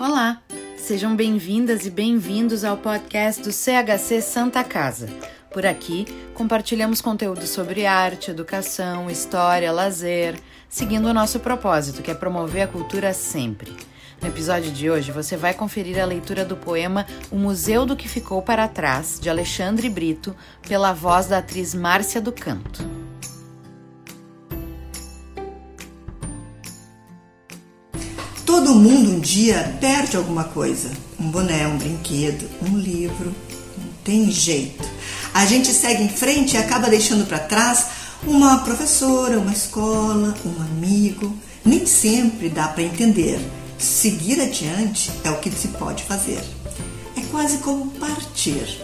Olá, sejam bem-vindas e bem-vindos ao podcast do CHC Santa Casa. Por aqui, compartilhamos conteúdo sobre arte, educação, história, lazer, seguindo o nosso propósito, que é promover a cultura sempre. No episódio de hoje, você vai conferir a leitura do poema O Museu do que Ficou para Trás, de Alexandre Brito, pela voz da atriz Márcia do Canto. Todo mundo um dia perde alguma coisa. Um boné, um brinquedo, um livro. Não tem jeito. A gente segue em frente e acaba deixando para trás uma professora, uma escola, um amigo. Nem sempre dá para entender. Seguir adiante é o que se pode fazer. É quase como partir.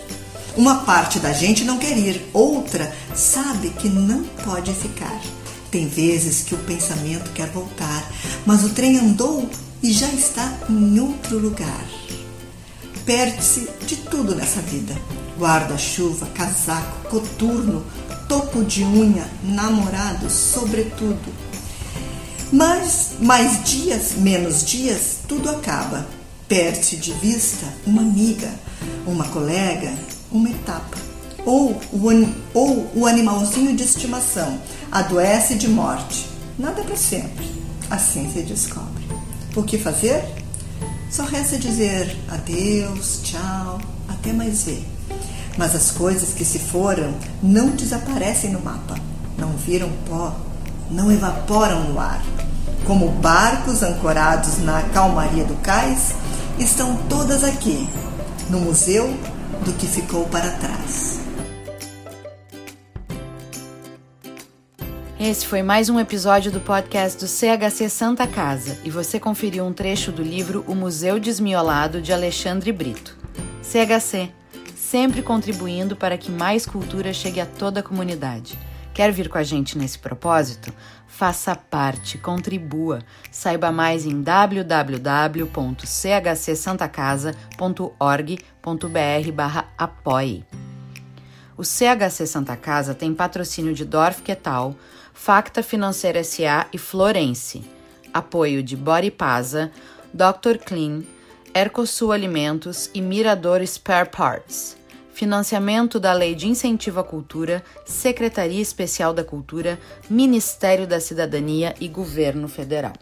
Uma parte da gente não quer ir, outra sabe que não pode ficar. Tem vezes que o pensamento quer voltar, mas o trem andou e já está em outro lugar. Perde-se de tudo nessa vida: guarda-chuva, casaco, coturno, topo de unha, namorado, sobretudo. Mas mais dias, menos dias, tudo acaba. Perde-se de vista uma amiga, uma colega, uma etapa. Ou o, ou o animalzinho de estimação adoece de morte. Nada para sempre. Assim se descobre. O que fazer? Só resta dizer adeus, tchau, até mais ver. Mas as coisas que se foram não desaparecem no mapa, não viram pó, não evaporam no ar. Como barcos ancorados na calmaria do cais, estão todas aqui, no museu do que ficou para trás. Esse foi mais um episódio do podcast do CHC Santa Casa e você conferiu um trecho do livro O Museu Desmiolado de Alexandre Brito. CHC, sempre contribuindo para que mais cultura chegue a toda a comunidade. Quer vir com a gente nesse propósito? Faça parte, contribua. Saiba mais em www.chcsantacasa.org.br/apoie. O CHC Santa Casa tem patrocínio de Dorf Quetal, Facta Financeira SA e Florence. Apoio de Body Pasa, Dr. Clean, Ercosul Alimentos e Mirador Spare Parts. Financiamento da Lei de Incentivo à Cultura, Secretaria Especial da Cultura, Ministério da Cidadania e Governo Federal.